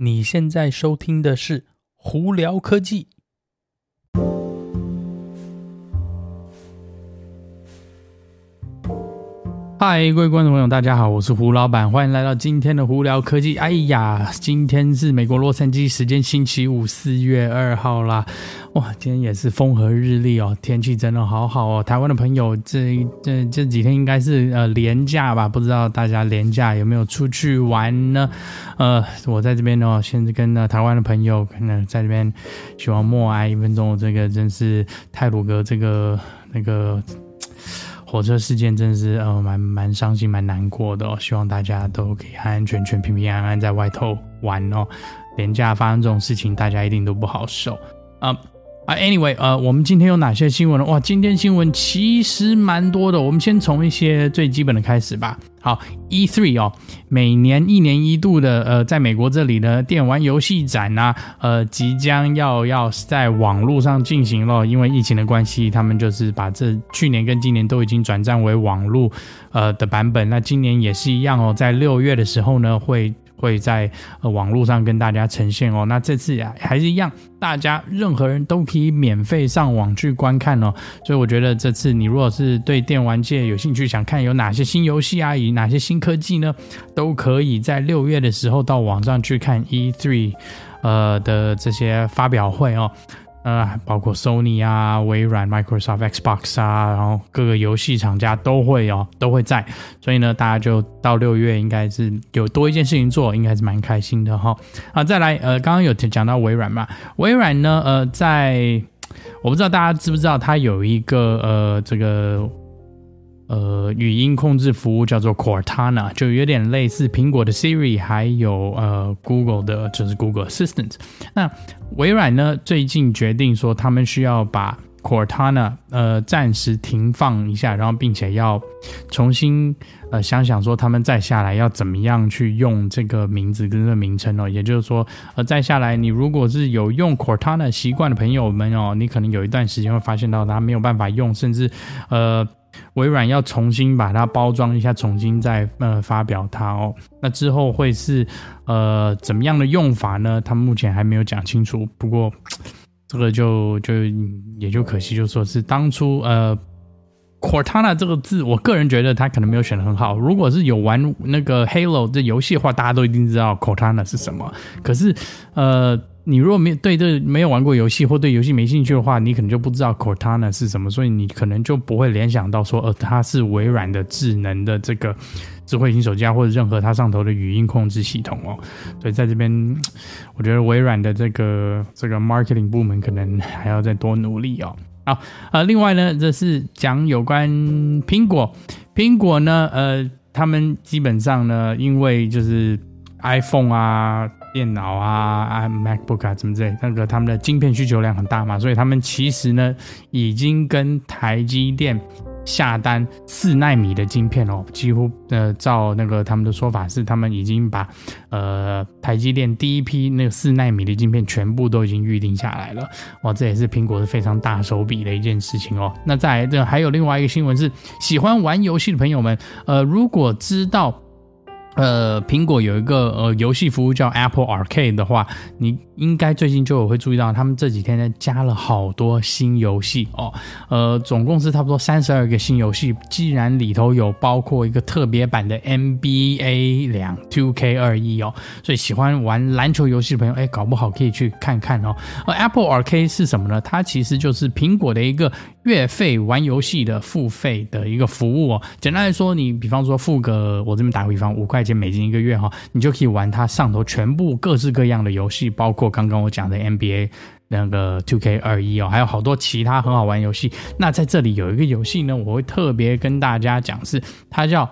你现在收听的是《胡聊科技》。嗨，各位观众朋友，大家好，我是胡老板，欢迎来到今天的胡聊科技。哎呀，今天是美国洛杉矶时间星期五，四月二号啦。哇，今天也是风和日丽哦，天气真的好好哦。台湾的朋友这，这这这几天应该是呃连假吧？不知道大家连假有没有出去玩呢？呃，我在这边呢，现在跟呢台湾的朋友可能在这边希望默哀一分钟。这个真是泰鲁哥这个那个。火车事件真是呃蛮蛮伤心蛮难过的哦，希望大家都可以安安全全、平平安安在外头玩哦。连假发生这种事情，大家一定都不好受啊。啊，Anyway，呃，我们今天有哪些新闻呢？哇，今天新闻其实蛮多的。我们先从一些最基本的开始吧。好，E3 哦，每年一年一度的，呃，在美国这里呢，电玩游戏展呐、呃，即将要要在网络上进行了。因为疫情的关系，他们就是把这去年跟今年都已经转战为网络呃的版本。那今年也是一样哦，在六月的时候呢，会。会在呃网络上跟大家呈现哦。那这次呀还是一样，大家任何人都可以免费上网去观看哦。所以我觉得这次你如果是对电玩界有兴趣，想看有哪些新游戏啊，以哪些新科技呢，都可以在六月的时候到网上去看 E3 呃的这些发表会哦。呃，包括 Sony 啊、微软、Microsoft、Xbox 啊，然后各个游戏厂家都会哦，都会在。所以呢，大家就到六月应该是有多一件事情做，应该是蛮开心的哈。啊，再来，呃，刚刚有讲到微软嘛，微软呢，呃，在我不知道大家知不知道，它有一个呃这个。呃，语音控制服务叫做 Cortana，就有点类似苹果的 Siri，还有呃 Google 的，就是 Google Assistant。那微软呢，最近决定说，他们需要把 Cortana 呃暂时停放一下，然后并且要重新呃想想说，他们再下来要怎么样去用这个名字跟这个名称哦。也就是说，呃，再下来，你如果是有用 Cortana 习惯的朋友们哦，你可能有一段时间会发现到它没有办法用，甚至呃。微软要重新把它包装一下，重新再呃发表它哦。那之后会是呃怎么样的用法呢？他目前还没有讲清楚。不过 这个就就也就可惜，就说是当初呃 Cortana 这个字，我个人觉得他可能没有选的很好。如果是有玩那个 Halo 这游戏的话，大家都一定知道 Cortana 是什么。可是呃。你如果没有对这没有玩过游戏或对游戏没兴趣的话，你可能就不知道 Cortana 是什么，所以你可能就不会联想到说，呃，它是微软的智能的这个智慧型手机啊，或者任何它上头的语音控制系统哦。所以在这边，我觉得微软的这个这个 marketing 部门可能还要再多努力哦。好，呃，另外呢，这是讲有关苹果，苹果呢，呃，他们基本上呢，因为就是 iPhone 啊。电脑啊，啊，MacBook 啊，怎么之类，那个他们的晶片需求量很大嘛，所以他们其实呢，已经跟台积电下单四奈米的晶片哦，几乎呃，照那个他们的说法是，他们已经把呃台积电第一批那个四奈米的晶片全部都已经预定下来了，哇，这也是苹果是非常大手笔的一件事情哦。那再来这还有另外一个新闻是，喜欢玩游戏的朋友们，呃，如果知道。呃，苹果有一个呃游戏服务叫 Apple Arcade 的话，你应该最近就有会注意到，他们这几天呢加了好多新游戏哦。呃，总共是差不多三十二个新游戏，既然里头有包括一个特别版的 NBA 两 2K21 哦，所以喜欢玩篮球游戏的朋友，哎，搞不好可以去看看哦。而 Apple Arcade 是什么呢？它其实就是苹果的一个月费玩游戏的付费的一个服务哦。简单来说，你比方说付个，我这边打个比方，五块钱美金一个月哈，你就可以玩它上头全部各式各样的游戏，包括刚刚我讲的 NBA 那个 TwoK 二一哦，还有好多其他很好玩游戏。那在这里有一个游戏呢，我会特别跟大家讲，是它叫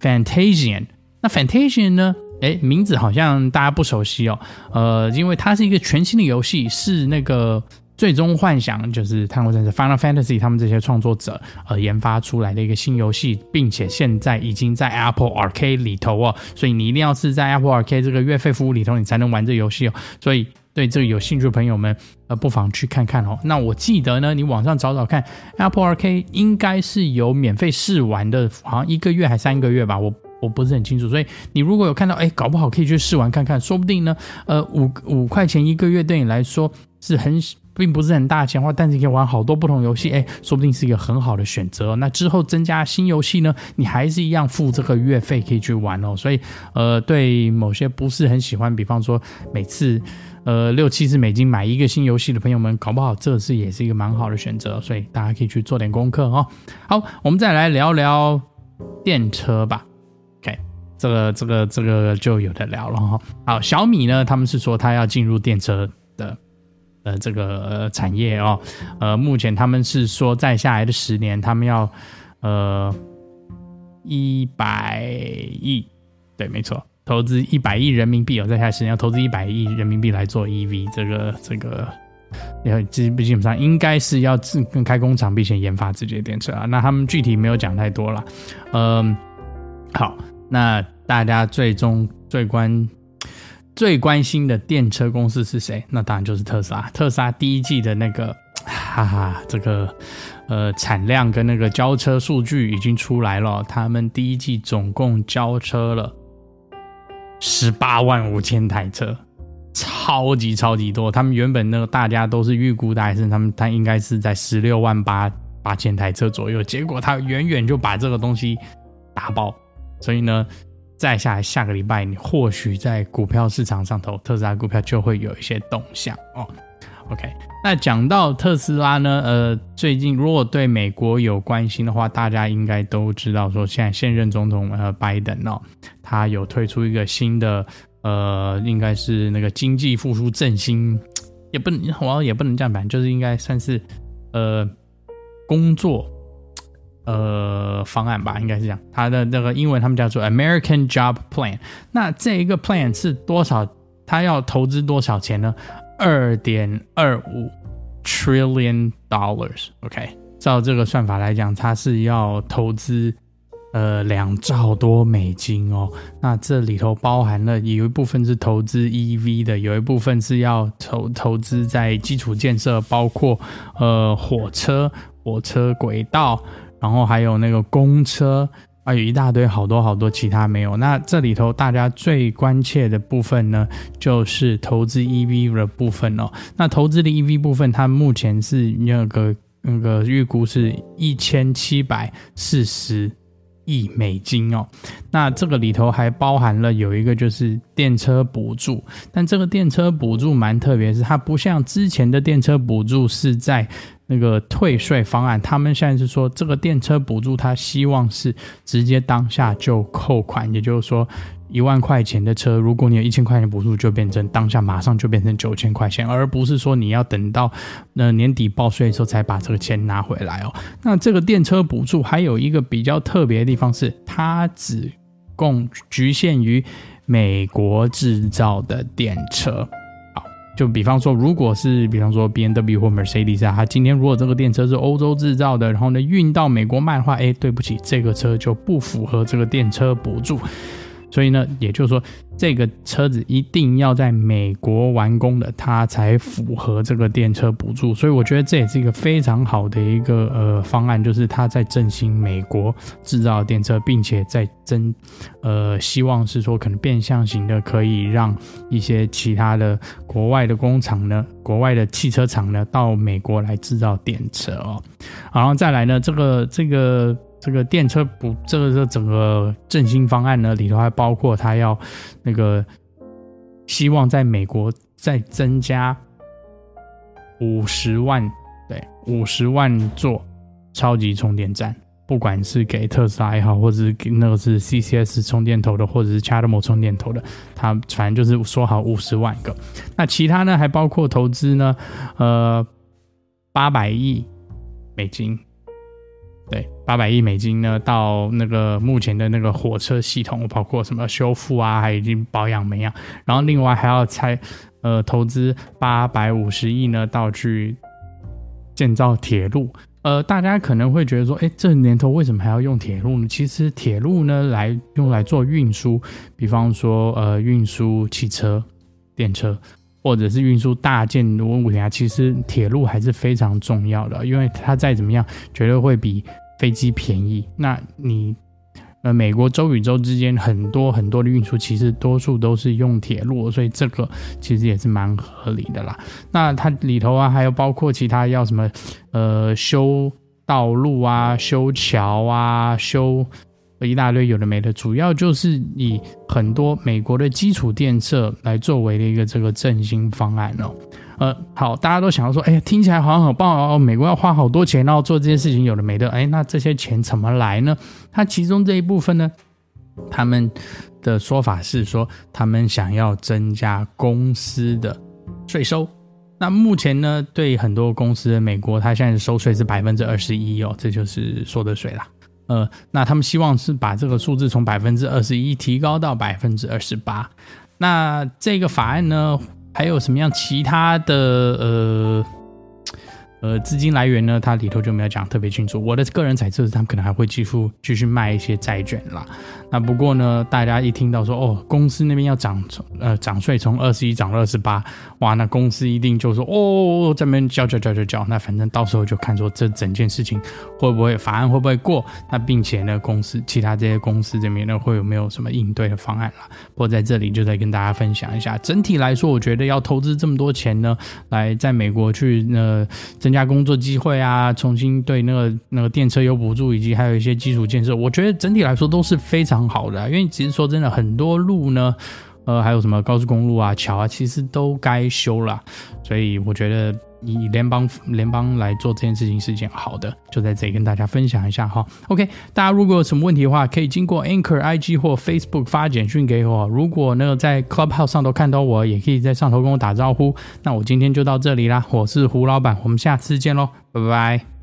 Fantasian。那 Fantasian 呢，诶，名字好像大家不熟悉哦，呃，因为它是一个全新的游戏，是那个。最终幻想就是《太空战士》Final Fantasy 他们这些创作者呃研发出来的一个新游戏，并且现在已经在 Apple Arcade 里头哦，所以你一定要是在 Apple Arcade 这个月费服务里头，你才能玩这游戏哦。所以对这个有兴趣的朋友们，呃，不妨去看看哦。那我记得呢，你网上找找看，Apple Arcade 应该是有免费试玩的，好像一个月还三个月吧，我我不是很清楚。所以你如果有看到，哎，搞不好可以去试玩看看，说不定呢，呃，五五块钱一个月对你来说是很。并不是很大钱花，但是你可以玩好多不同游戏，哎，说不定是一个很好的选择。那之后增加新游戏呢，你还是一样付这个月费可以去玩哦。所以，呃，对某些不是很喜欢，比方说每次呃六七十美金买一个新游戏的朋友们，搞不好这次也是一个蛮好的选择。所以大家可以去做点功课哦。好，我们再来聊聊电车吧。OK，这个这个这个就有的聊了哈。好，小米呢，他们是说他要进入电车的。呃，这个、产业哦，呃，目前他们是说，在下来的十年，他们要呃一百亿，对，没错，投资一百亿人民币哦，在下十年要投资一百亿人民币来做 EV，这个这个，要基基本上应该是要自跟开工厂并且研发自己的电车啊。那他们具体没有讲太多了，嗯，好，那大家最终最关。最关心的电车公司是谁？那当然就是特斯拉。特斯拉第一季的那个，哈哈，这个呃产量跟那个交车数据已经出来了。他们第一季总共交车了十八万五千台车，超级超级多。他们原本那个大家都是预估的，还是他们他应该是在十六万八八千台车左右。结果他远远就把这个东西打爆。所以呢。再下来，下个礼拜你或许在股票市场上头，特斯拉股票就会有一些动向哦。OK，那讲到特斯拉呢，呃，最近如果对美国有关心的话，大家应该都知道说，现在现任总统呃拜登哦，他有推出一个新的呃，应该是那个经济复苏振兴，也不能，我也不能这样讲，就是应该算是呃工作。呃，方案吧，应该是这样。它的那个英文他们叫做 American Job Plan。那这一个 plan 是多少？它要投资多少钱呢？二点二五 trillion dollars。OK，照这个算法来讲，它是要投资呃两兆多美金哦。那这里头包含了有一部分是投资 EV 的，有一部分是要投投资在基础建设，包括呃火车、火车轨道。然后还有那个公车啊，有一大堆好多好多其他没有。那这里头大家最关切的部分呢，就是投资 EV 的部分哦。那投资的 EV 部分，它目前是那个那个预估是一千七百四十亿美金哦。那这个里头还包含了有一个就是电车补助，但这个电车补助蛮特别，是它不像之前的电车补助是在。那个退税方案，他们现在是说这个电车补助，他希望是直接当下就扣款，也就是说一万块钱的车，如果你有一千块钱补助，就变成当下马上就变成九千块钱，而不是说你要等到那年底报税的时候才把这个钱拿回来哦。那这个电车补助还有一个比较特别的地方是，它只供局限于美国制造的电车。就比方说，如果是比方说 BMW 或 Mercedes 啊，它今天如果这个电车是欧洲制造的，然后呢运到美国卖的话，哎，对不起，这个车就不符合这个电车补助。所以呢，也就是说，这个车子一定要在美国完工的，它才符合这个电车补助。所以我觉得这也是一个非常好的一个呃方案，就是它在振兴美国制造电车，并且在增呃希望是说可能变相型的，可以让一些其他的国外的工厂呢，国外的汽车厂呢，到美国来制造电车哦。然后再来呢，这个这个。这个电车补这个这整个振兴方案呢，里头还包括他要那个希望在美国再增加五十万，对，五十万座超级充电站，不管是给特斯拉也好，或者是给那个是 CCS 充电头的，或者是 c h a d m o 充电头的，他反正就是说好五十万个。那其他呢，还包括投资呢，呃，八百亿美金。对，八百亿美金呢，到那个目前的那个火车系统，包括什么修复啊，还已经保养没啊，然后另外还要拆呃投资八百五十亿呢，到去建造铁路。呃，大家可能会觉得说，哎，这年头为什么还要用铁路呢？其实铁路呢，来用来做运输，比方说呃运输汽车、电车。或者是运输大件的物品啊，其实铁路还是非常重要的，因为它再怎么样，绝对会比飞机便宜。那你呃，美国州与州之间很多很多的运输，其实多数都是用铁路，所以这个其实也是蛮合理的啦。那它里头啊，还有包括其他要什么，呃，修道路啊，修桥啊，修一大堆有的没的，主要就是以很多美国的基础建设来作为的一个这个振兴方案哦。呃，好，大家都想要说，哎呀，听起来好像很棒哦，美国要花好多钱，然后做这些事情，有的没的，哎，那这些钱怎么来呢？它其中这一部分呢，他们的说法是说，他们想要增加公司的税收。那目前呢，对很多公司，美国它现在收税是百分之二十一哦，这就是所得税啦。呃，那他们希望是把这个数字从百分之二十一提高到百分之二十八。那这个法案呢，还有什么样其他的呃？呃，资金来源呢，它里头就没有讲特别清楚。我的个人猜测是，他们可能还会继续继续卖一些债券啦。那不过呢，大家一听到说哦，公司那边要涨呃涨税从二十一涨到二十八，哇，那公司一定就说哦，这边交交交交交。那反正到时候就看说这整件事情会不会法案会不会过，那并且呢，公司其他这些公司这边呢会有没有什么应对的方案啦。不过在这里就再跟大家分享一下，整体来说，我觉得要投资这么多钱呢，来在美国去呃增。加工作机会啊，重新对那个那个电车有补助，以及还有一些基础建设，我觉得整体来说都是非常好的。因为其实说真的，很多路呢，呃，还有什么高速公路啊、桥啊，其实都该修了。所以我觉得。以联邦联邦来做这件事情是一件好的，就在这里跟大家分享一下哈。OK，大家如果有什么问题的话，可以经过 Anchor IG 或 Facebook 发简讯给我。如果呢在 Clubhouse 上头看到我，也可以在上头跟我打招呼。那我今天就到这里啦，我是胡老板，我们下次见喽，拜拜。